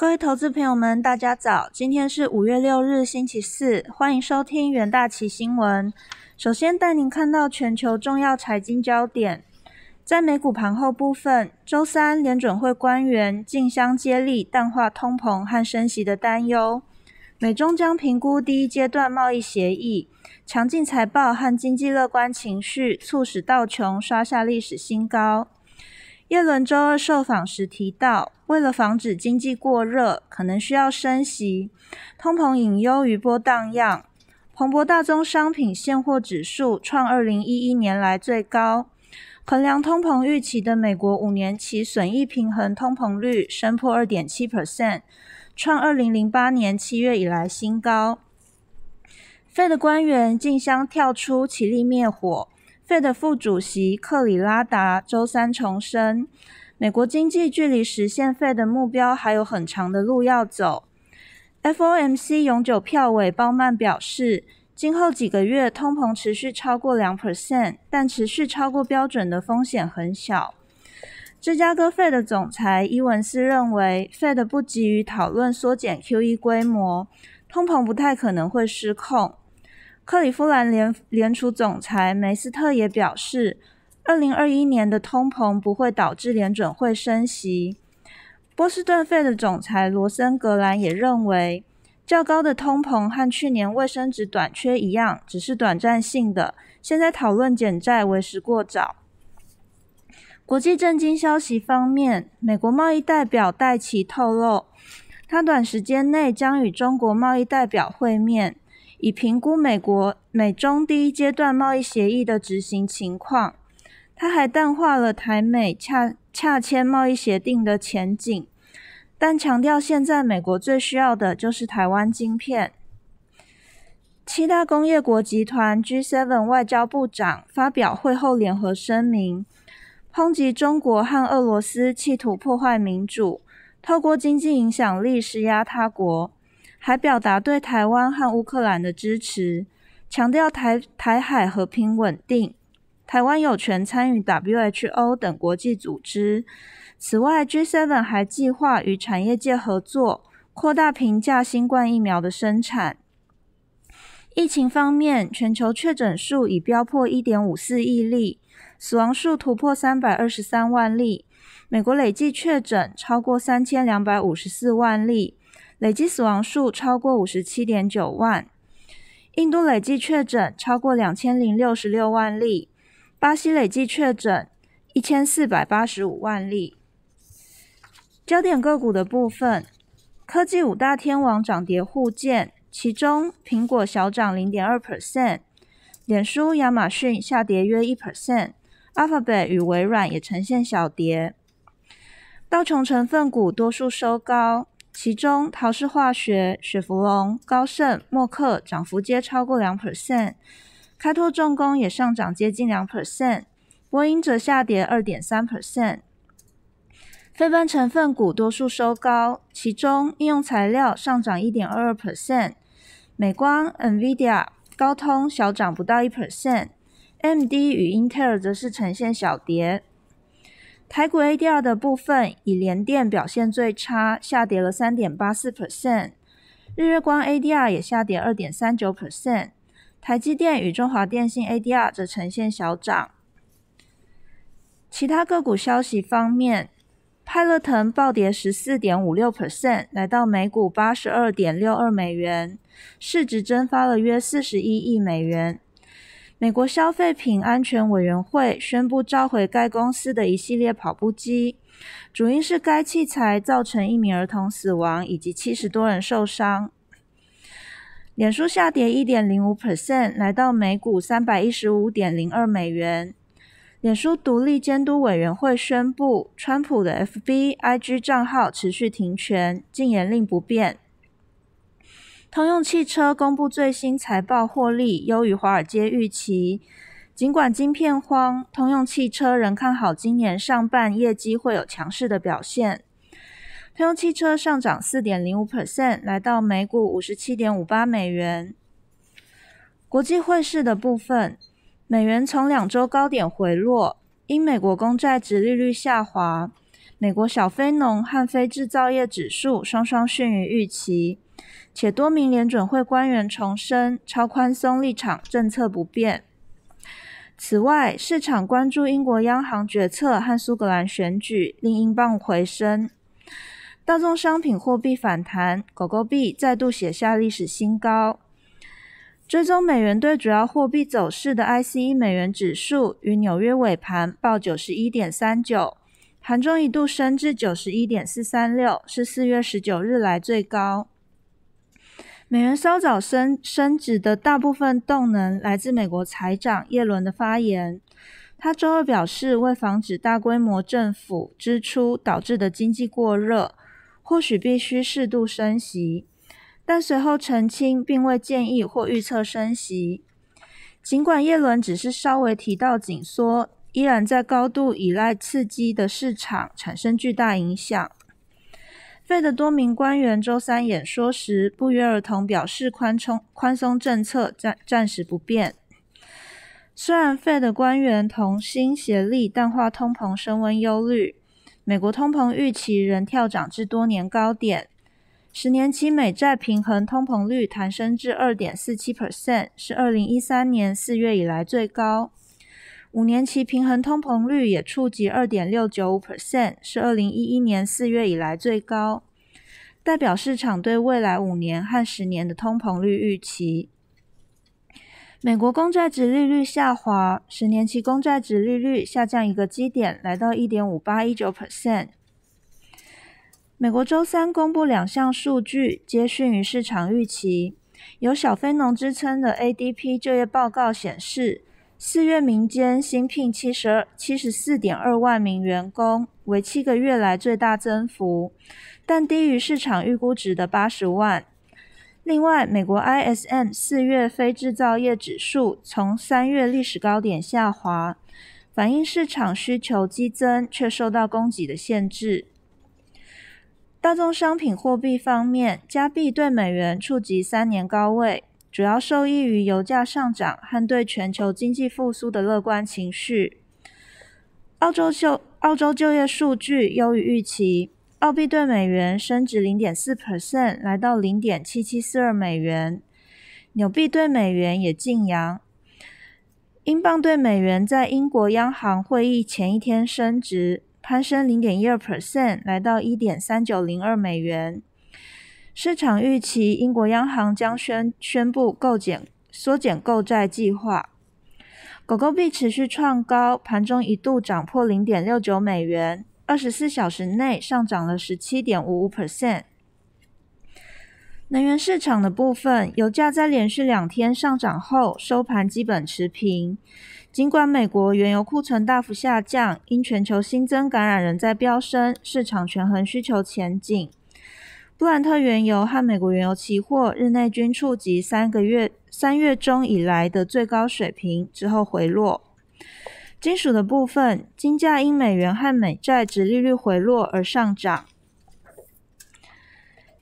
各位投资朋友们，大家早！今天是五月六日，星期四，欢迎收听元大旗新闻。首先带您看到全球重要财经焦点。在美股盘后部分，周三联准会官员竞相接力淡化通膨和升息的担忧。美中将评估第一阶段贸易协议。强劲财报和经济乐观情绪促使道琼刷下历史新高。耶伦周二受访时提到，为了防止经济过热，可能需要升息。通膨隐忧余波荡漾，彭博大宗商品现货指数创二零一一年来最高。衡量通膨预期的美国五年期损益平衡通膨率升破二点七 percent，创二零零八年七月以来新高。费的官员竞相跳出起立灭火。费的副主席克里拉达周三重申，美国经济距离实现费的目标还有很长的路要走。FOMC 永久票委鲍曼表示，今后几个月通膨持续超过两 percent，但持续超过标准的风险很小。芝加哥费的总裁伊文斯认为，费的不急于讨论缩减 QE 规模，通膨不太可能会失控。克利夫兰联联储总裁梅斯特也表示，二零二一年的通膨不会导致联准会升息。波士顿费的总裁罗森格兰也认为，较高的通膨和去年卫生纸短缺一样，只是短暂性的。现在讨论减债为时过早。国际震惊消息方面，美国贸易代表戴奇透露，他短时间内将与中国贸易代表会面。以评估美国美中第一阶段贸易协议的执行情况，他还淡化了台美洽洽签贸易协定的前景，但强调现在美国最需要的就是台湾晶片。七大工业国集团 G7 外交部长发表会后联合声明，抨击中国和俄罗斯企图破坏民主，透过经济影响力施压他国。还表达对台湾和乌克兰的支持，强调台台海和平稳定，台湾有权参与 WHO 等国际组织。此外，G7 还计划与产业界合作，扩大平价新冠疫苗的生产。疫情方面，全球确诊数已飙破1.54亿例，死亡数突破323万例。美国累计确诊超过3254万例。累计死亡数超过五十七点九万，印度累计确诊超过两千零六十六万例，巴西累计确诊一千四百八十五万例。焦点个股的部分，科技五大天王涨跌互见，其中苹果小涨零点二 percent，脸书、亚马逊下跌约一 percent，Alphabet 与微软也呈现小跌。道琼成分股多数收高。其中，陶氏化学、雪佛龙、高盛、默克涨幅皆超过两 percent，开拓重工也上涨接近两 percent，波音则下跌二点三 percent。非半成分股多数收高，其中应用材料上涨一点二二 percent，美光、NVIDIA、高通小涨不到一 percent，MD 与英特尔则是呈现小跌。台股 ADR 的部分，以联电表现最差，下跌了三点八四 percent。日月光 ADR 也下跌二点三九 percent。台积电与中华电信 ADR 则呈现小涨。其他个股消息方面，派乐腾暴跌十四点五六 percent，来到每股八十二点六二美元，市值蒸发了约四十一亿美元。美国消费品安全委员会宣布召回该公司的一系列跑步机，主因是该器材造成一名儿童死亡以及七十多人受伤。脸书下跌一点零五 percent，来到每股三百一十五点零二美元。脸书独立监督委员会宣布，川普的 FB、IG 账号持续停权，禁言令不变。通用汽车公布最新财报，获利优于华尔街预期。尽管晶片荒，通用汽车仍看好今年上半业绩会有强势的表现。通用汽车上涨四点零五 percent，来到每股五十七点五八美元。国际汇市的部分，美元从两周高点回落，因美国公债值利率下滑。美国小非农和非制造业指数双双逊于预期，且多名联准会官员重申超宽松立场政策不变。此外，市场关注英国央行决策和苏格兰选举，令英镑回升。大宗商品货币反弹，狗狗币再度写下历史新高。追踪美元对主要货币走势的 ICE 美元指数于纽约尾盘报九十一点三九，盘中一度升至九十一点四三六，是四月十九日来最高。美元稍早升升值的大部分动能来自美国财长耶伦的发言。他周二表示，为防止大规模政府支出导致的经济过热，或许必须适度升息，但随后澄清并未建议或预测升息。尽管耶伦只是稍微提到紧缩，依然在高度依赖刺激的市场产生巨大影响。费的多名官员周三演说时不约而同表示，宽松宽松政策暂暂时不变。虽然费的官员同心协力淡化通膨升温忧虑，美国通膨预期仍跳涨至多年高点。十年期美债平衡通膨率弹升至二点四七 percent，是二零一三年四月以来最高。五年期平衡通膨率也触及二点六九五 percent，是二零一一年四月以来最高，代表市场对未来五年和十年的通膨率预期。美国公债值利率下滑，十年期公债值利率下降一个基点，来到一点五八一九 percent。美国周三公布两项数据，皆逊于市场预期。有小非农之称的 ADP 就业报告显示。四月民间新聘七十二七十四点二万名员工，为七个月来最大增幅，但低于市场预估值的八十万。另外，美国 ISM 四月非制造业指数从三月历史高点下滑，反映市场需求激增，却受到供给的限制。大宗商品货币方面，加币对美元触及三年高位。主要受益于油价上涨和对全球经济复苏的乐观情绪。澳洲就澳洲就业数据优于预期，澳币对美元升值零点四 percent，来到零点七七四二美元。纽币对美元也晋阳。英镑对美元在英国央行会议前一天升值，攀升零点一二 percent，来到一点三九零二美元。市场预期英国央行将宣宣布购减缩减购债计划。狗狗币持续创高，盘中一度涨破零点六九美元，二十四小时内上涨了十七点五五 percent。能源市场的部分，油价在连续两天上涨后收盘基本持平。尽管美国原油库存大幅下降，因全球新增感染仍在飙升，市场权衡需求前景。布兰特原油和美国原油期货日内均触及三个月三月中以来的最高水平之后回落。金属的部分，金价因美元和美债值利率回落而上涨。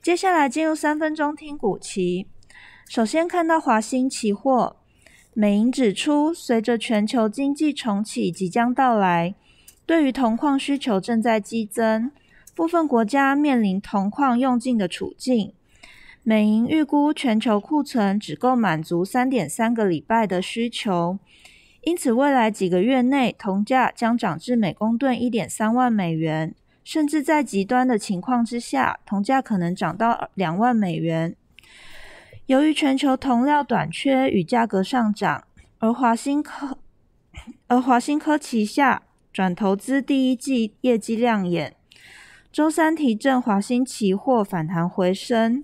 接下来进入三分钟听股期。首先看到华兴期货，美银指出，随着全球经济重启即将到来，对于铜矿需求正在激增。部分国家面临铜矿用尽的处境，美银预估全球库存只够满足三点三个礼拜的需求，因此未来几个月内铜价将涨至每公吨一点三万美元，甚至在极端的情况之下，铜价可能涨到两万美元。由于全球铜料短缺与价格上涨，而华兴科而华兴科旗下转投资第一季业绩亮眼。周三提振华兴期货反弹回升，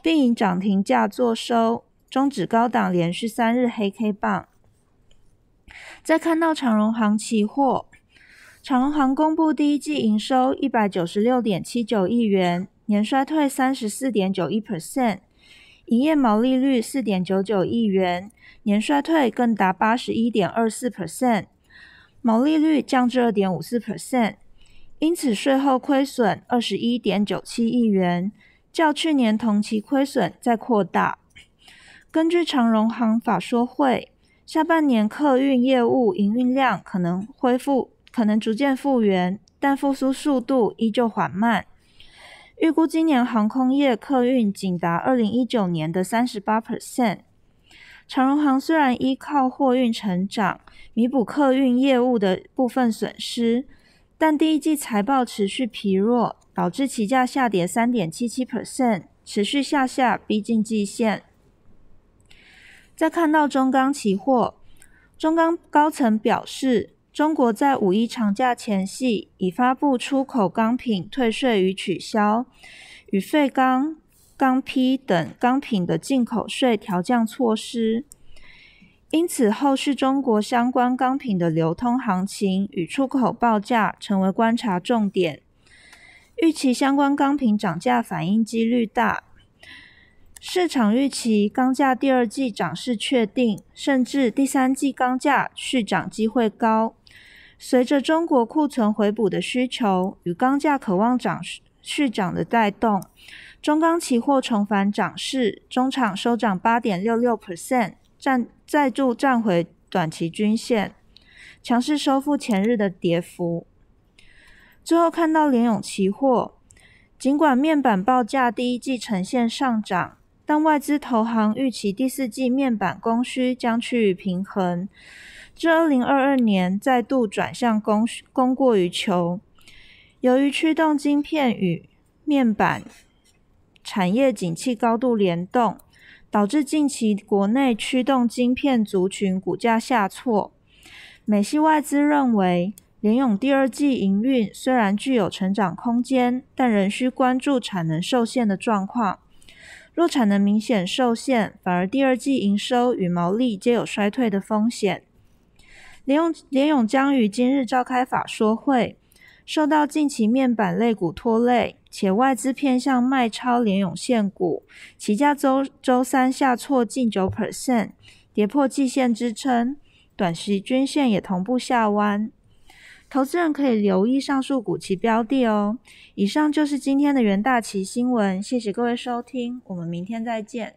并以涨停价作收，中指高档连续三日黑 K 棒。再看到长荣行期货，长荣行公布第一季营收一百九十六点七九亿元，年衰退三十四点九一 percent，营业毛利率四点九九亿元，年衰退更达八十一点二四 percent，毛利率降至二点五四 percent。因此，税后亏损二十一点九七亿元，较去年同期亏损再扩大。根据长荣行法说会，下半年客运业务营运量可能恢复，可能逐渐复原，但复苏速度依旧缓慢。预估今年航空业客运仅达二零一九年的三十八 percent。长荣航虽然依靠货运成长弥补客运业务的部分损失，但第一季财报持续疲弱，导致期价下跌三点七七 percent，持续下下逼近季线。再看到中钢期货，中钢高层表示，中国在五一长假前夕已发布出口钢品退税与取消，与废钢。钢坯等钢品的进口税调降措施，因此后续中国相关钢品的流通行情与出口报价成为观察重点。预期相关钢品涨价反应几率大，市场预期钢价第二季涨势确定，甚至第三季钢价续涨机会高。随着中国库存回补的需求与钢价渴望涨续涨的带动。中钢期货重返涨势，中场收涨八点六六 percent，站再度站回短期均线，强势收复前日的跌幅。最后看到联咏期货，尽管面板报价第一季呈现上涨，但外资投行预期第四季面板供需将趋于平衡，至二零二二年再度转向供供过于求。由于驱动晶片与面板。产业景气高度联动，导致近期国内驱动晶片族群股价下挫。美系外资认为，联咏第二季营运虽然具有成长空间，但仍需关注产能受限的状况。若产能明显受限，反而第二季营收与毛利皆有衰退的风险。联永联咏将于今日召开法说会。受到近期面板类股拖累，且外资偏向卖超联永线股，起价周周三下挫近九 percent，跌破季线支撑，短期均线也同步下弯。投资人可以留意上述股期标的哦。以上就是今天的元大旗新闻，谢谢各位收听，我们明天再见。